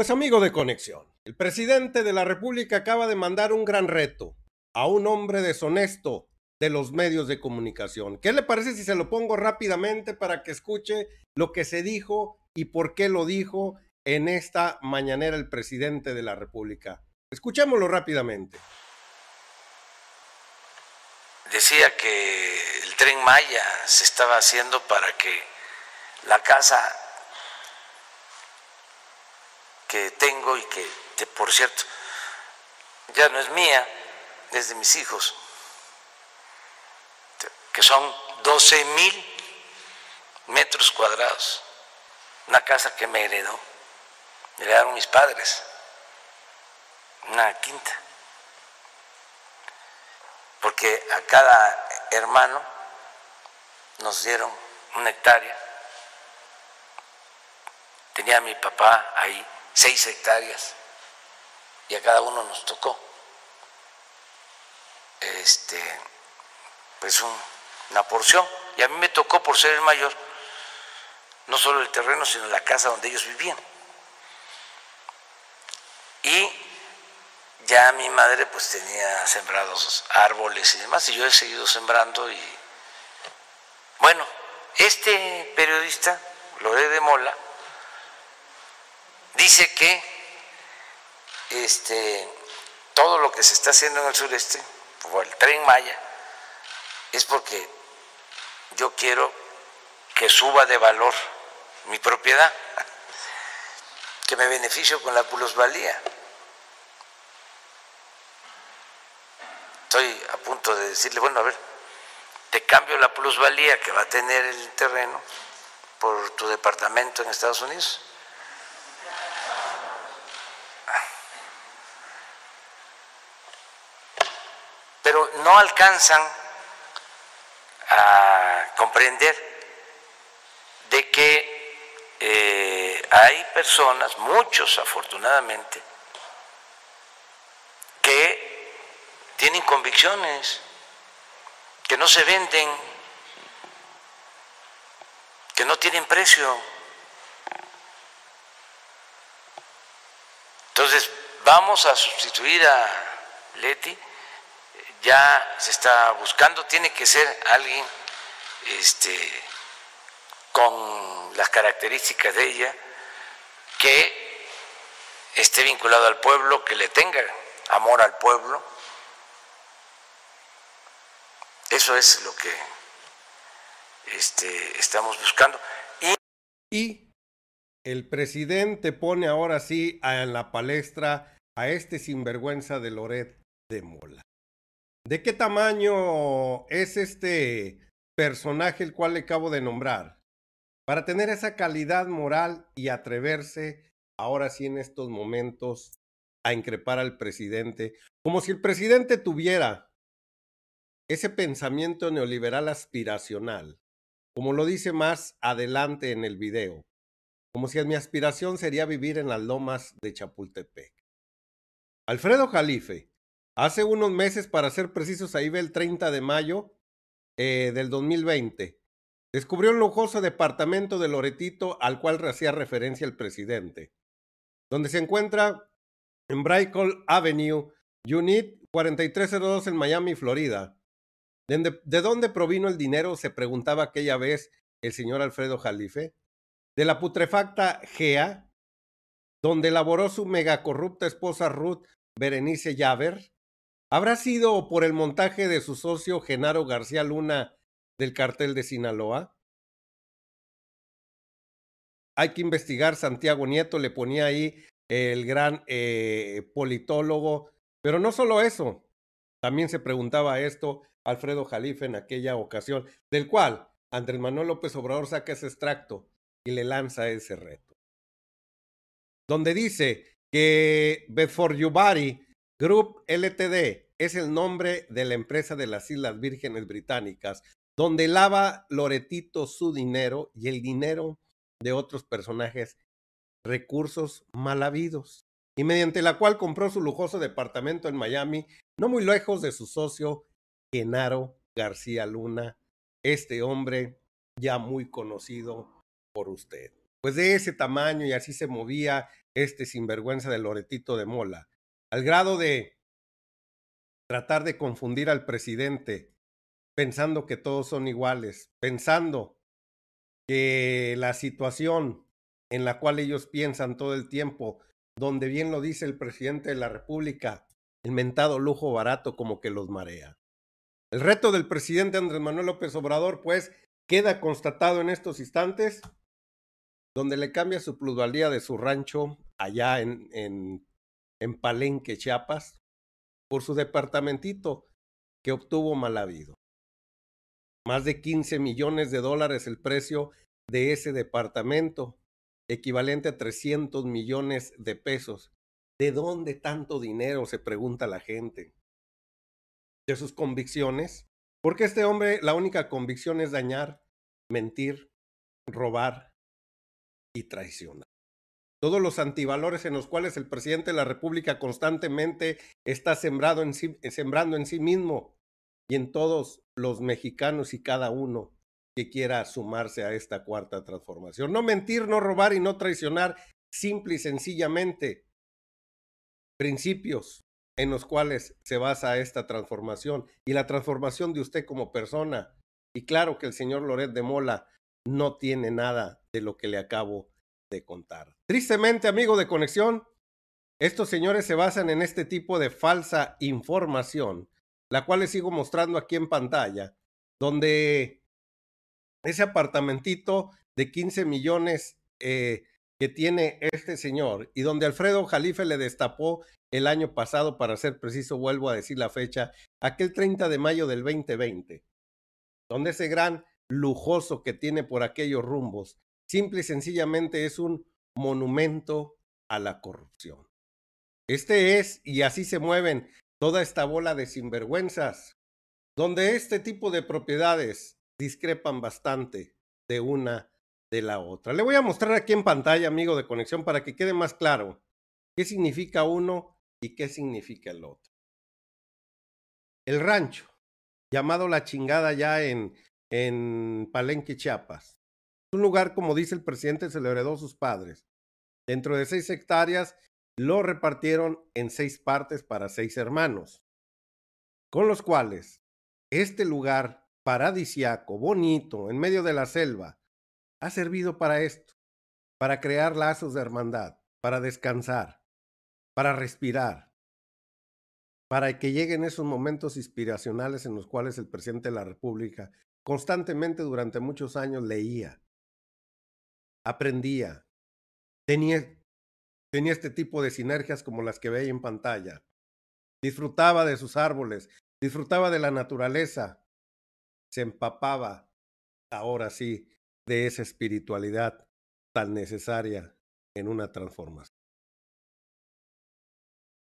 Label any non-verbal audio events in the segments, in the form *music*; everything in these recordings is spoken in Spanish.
Pues amigo de conexión, el presidente de la República acaba de mandar un gran reto a un hombre deshonesto de los medios de comunicación. ¿Qué le parece si se lo pongo rápidamente para que escuche lo que se dijo y por qué lo dijo en esta mañanera el presidente de la República? Escuchémoslo rápidamente. Decía que el tren Maya se estaba haciendo para que la casa que tengo y que, por cierto, ya no es mía, es de mis hijos, que son 12 mil metros cuadrados, una casa que me heredó, me heredaron mis padres, una quinta, porque a cada hermano nos dieron una hectárea, tenía mi papá ahí seis hectáreas. Y a cada uno nos tocó. Este pues una porción. Y a mí me tocó por ser el mayor no solo el terreno sino la casa donde ellos vivían. Y ya mi madre pues tenía sembrados árboles y demás y yo he seguido sembrando y bueno este periodista Loré de Mola dice que este, todo lo que se está haciendo en el sureste, por el tren Maya, es porque yo quiero que suba de valor mi propiedad, *laughs* que me beneficio con la plusvalía. Estoy a punto de decirle, bueno, a ver, te cambio la plusvalía que va a tener el terreno por tu departamento en Estados Unidos. No alcanzan a comprender de que eh, hay personas, muchos afortunadamente, que tienen convicciones, que no se venden, que no tienen precio. Entonces, vamos a sustituir a Leti ya se está buscando, tiene que ser alguien este, con las características de ella, que esté vinculado al pueblo, que le tenga amor al pueblo. Eso es lo que este, estamos buscando. Y, y el presidente pone ahora sí en la palestra a este sinvergüenza de Loret de Mola. ¿De qué tamaño es este personaje el cual le acabo de nombrar? Para tener esa calidad moral y atreverse ahora sí en estos momentos a increpar al presidente, como si el presidente tuviera ese pensamiento neoliberal aspiracional, como lo dice más adelante en el video, como si mi aspiración sería vivir en las lomas de Chapultepec. Alfredo Jalife, Hace unos meses, para ser precisos, ahí ve el 30 de mayo eh, del 2020, descubrió un lujoso departamento de Loretito al cual hacía referencia el presidente, donde se encuentra en Brickell Avenue, Unit 4302 en Miami, Florida. ¿De, ¿De dónde provino el dinero? Se preguntaba aquella vez el señor Alfredo Jalife. De la putrefacta GEA, donde laboró su megacorrupta esposa Ruth Berenice Yaver, ¿Habrá sido por el montaje de su socio Genaro García Luna del cartel de Sinaloa? Hay que investigar, Santiago Nieto le ponía ahí el gran eh, politólogo, pero no solo eso, también se preguntaba esto Alfredo Jalife en aquella ocasión, del cual Andrés Manuel López Obrador saca ese extracto y le lanza ese reto, donde dice que Bedford Yubari Group LTD es el nombre de la empresa de las Islas Vírgenes Británicas, donde lava Loretito su dinero y el dinero de otros personajes, recursos mal habidos, y mediante la cual compró su lujoso departamento en Miami, no muy lejos de su socio Genaro García Luna, este hombre ya muy conocido por usted. Pues de ese tamaño y así se movía este sinvergüenza de Loretito de Mola, al grado de tratar de confundir al presidente, pensando que todos son iguales, pensando que la situación en la cual ellos piensan todo el tiempo, donde bien lo dice el presidente de la República, el mentado lujo barato como que los marea. El reto del presidente Andrés Manuel López Obrador, pues, queda constatado en estos instantes, donde le cambia su plusvalía de su rancho allá en, en, en Palenque, Chiapas, por su departamentito que obtuvo mal habido. Más de 15 millones de dólares el precio de ese departamento, equivalente a 300 millones de pesos. ¿De dónde tanto dinero? se pregunta la gente. De sus convicciones. Porque este hombre la única convicción es dañar, mentir, robar y traicionar. Todos los antivalores en los cuales el presidente de la República constantemente está sembrado en sí, sembrando en sí mismo y en todos los mexicanos y cada uno que quiera sumarse a esta cuarta transformación. No mentir, no robar y no traicionar, simple y sencillamente principios en los cuales se basa esta transformación y la transformación de usted como persona. Y claro que el señor Loret de Mola no tiene nada de lo que le acabo de contar. Tristemente, amigo de conexión, estos señores se basan en este tipo de falsa información, la cual les sigo mostrando aquí en pantalla, donde ese apartamentito de 15 millones eh, que tiene este señor y donde Alfredo Jalife le destapó el año pasado, para ser preciso, vuelvo a decir la fecha, aquel 30 de mayo del 2020, donde ese gran lujoso que tiene por aquellos rumbos, simple y sencillamente es un monumento a la corrupción. Este es, y así se mueven toda esta bola de sinvergüenzas, donde este tipo de propiedades discrepan bastante de una de la otra. Le voy a mostrar aquí en pantalla, amigo de conexión, para que quede más claro qué significa uno y qué significa el otro. El rancho, llamado La Chingada ya en, en Palenque, Chiapas. Un lugar, como dice el presidente, se a sus padres. Dentro de seis hectáreas, lo repartieron en seis partes para seis hermanos, con los cuales este lugar paradisiaco, bonito, en medio de la selva, ha servido para esto, para crear lazos de hermandad, para descansar, para respirar, para que lleguen esos momentos inspiracionales en los cuales el presidente de la República constantemente durante muchos años leía, aprendía, tenía, tenía este tipo de sinergias como las que veía en pantalla, disfrutaba de sus árboles, disfrutaba de la naturaleza, se empapaba, ahora sí, de esa espiritualidad tan necesaria en una transformación.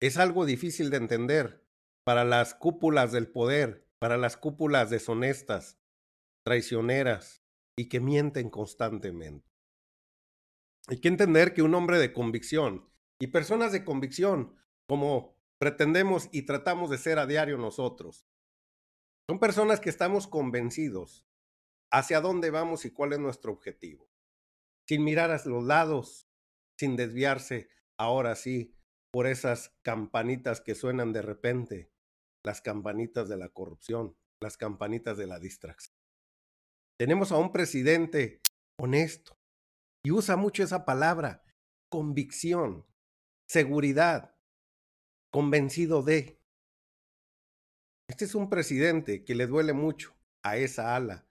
Es algo difícil de entender para las cúpulas del poder, para las cúpulas deshonestas, traicioneras y que mienten constantemente. Hay que entender que un hombre de convicción y personas de convicción, como pretendemos y tratamos de ser a diario nosotros, son personas que estamos convencidos hacia dónde vamos y cuál es nuestro objetivo, sin mirar a los lados, sin desviarse, ahora sí, por esas campanitas que suenan de repente, las campanitas de la corrupción, las campanitas de la distracción. Tenemos a un presidente honesto y usa mucho esa palabra, convicción, seguridad, convencido de. Este es un presidente que le duele mucho a esa ala,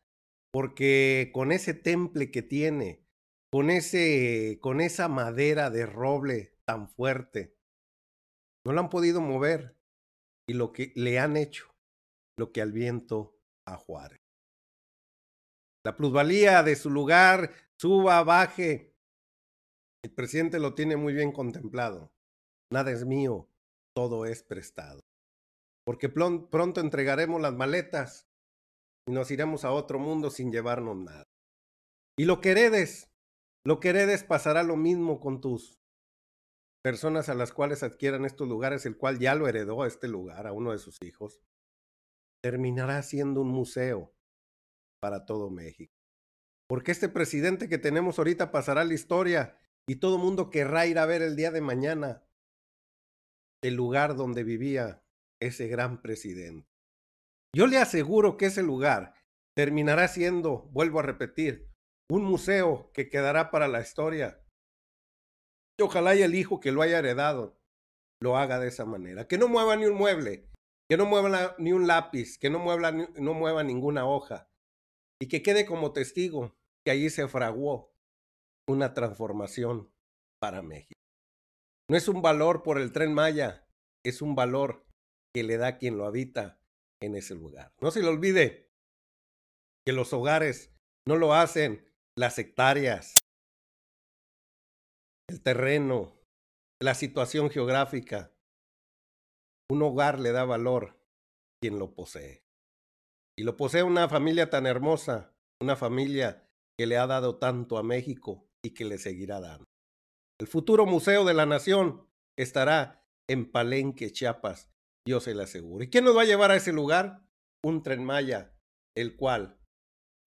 porque con ese temple que tiene, con ese con esa madera de roble tan fuerte, no la han podido mover y lo que le han hecho, lo que al viento a Juárez. La plusvalía de su lugar suba, baje. El presidente lo tiene muy bien contemplado. Nada es mío, todo es prestado porque pronto entregaremos las maletas y nos iremos a otro mundo sin llevarnos nada. Y lo que heredes, lo que heredes pasará lo mismo con tus personas a las cuales adquieran estos lugares, el cual ya lo heredó a este lugar, a uno de sus hijos, terminará siendo un museo para todo México. Porque este presidente que tenemos ahorita pasará la historia y todo mundo querrá ir a ver el día de mañana el lugar donde vivía ese gran presidente. Yo le aseguro que ese lugar terminará siendo, vuelvo a repetir, un museo que quedará para la historia. Y ojalá y el hijo que lo haya heredado lo haga de esa manera. Que no mueva ni un mueble, que no mueva ni un lápiz, que no mueva, no mueva ninguna hoja. Y que quede como testigo que allí se fraguó una transformación para México. No es un valor por el tren Maya, es un valor que le da quien lo habita en ese lugar. No se le olvide que los hogares no lo hacen las hectáreas, el terreno, la situación geográfica. Un hogar le da valor quien lo posee. Y lo posee una familia tan hermosa, una familia que le ha dado tanto a México y que le seguirá dando. El futuro Museo de la Nación estará en Palenque, Chiapas, yo se lo aseguro. ¿Y quién nos va a llevar a ese lugar? Un tren Maya, el cual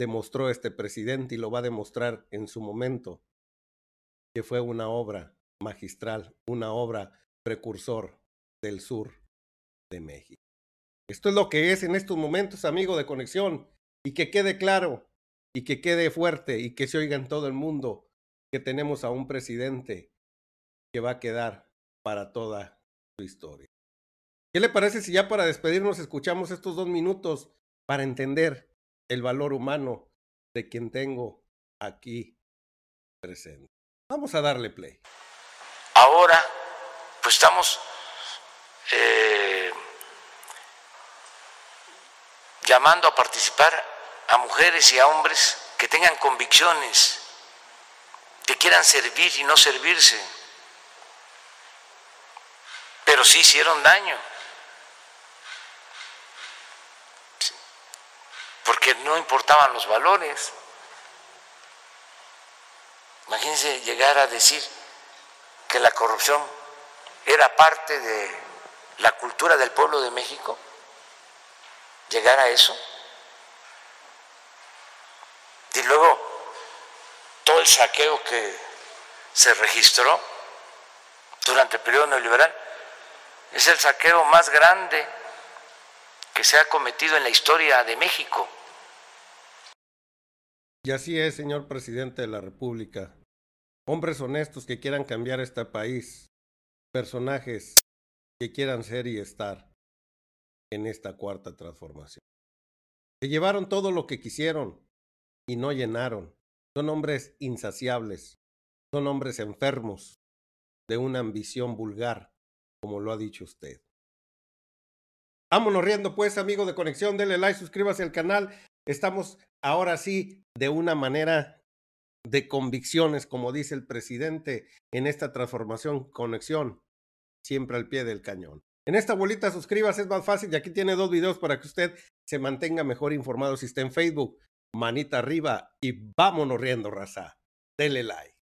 demostró este presidente y lo va a demostrar en su momento, que fue una obra magistral, una obra precursor del sur de México. Esto es lo que es en estos momentos, amigo de conexión, y que quede claro, y que quede fuerte, y que se oiga en todo el mundo que tenemos a un presidente que va a quedar para toda su historia. ¿Qué le parece si ya para despedirnos escuchamos estos dos minutos para entender el valor humano de quien tengo aquí presente? Vamos a darle play. Ahora, pues estamos eh, llamando a participar a mujeres y a hombres que tengan convicciones, que quieran servir y no servirse, pero sí hicieron daño. porque no importaban los valores. Imagínense llegar a decir que la corrupción era parte de la cultura del pueblo de México, llegar a eso. Y luego todo el saqueo que se registró durante el periodo neoliberal es el saqueo más grande que se ha cometido en la historia de México. Y así es, señor presidente de la República. Hombres honestos que quieran cambiar este país. Personajes que quieran ser y estar en esta cuarta transformación. Se llevaron todo lo que quisieron y no llenaron. Son hombres insaciables. Son hombres enfermos de una ambición vulgar, como lo ha dicho usted. Vámonos riendo pues, amigo de conexión, denle like, suscríbase al canal. Estamos ahora sí de una manera de convicciones, como dice el presidente, en esta transformación, conexión, siempre al pie del cañón. En esta bolita suscríbase, es más fácil y aquí tiene dos videos para que usted se mantenga mejor informado si está en Facebook. Manita arriba y vámonos riendo, raza. Dele like.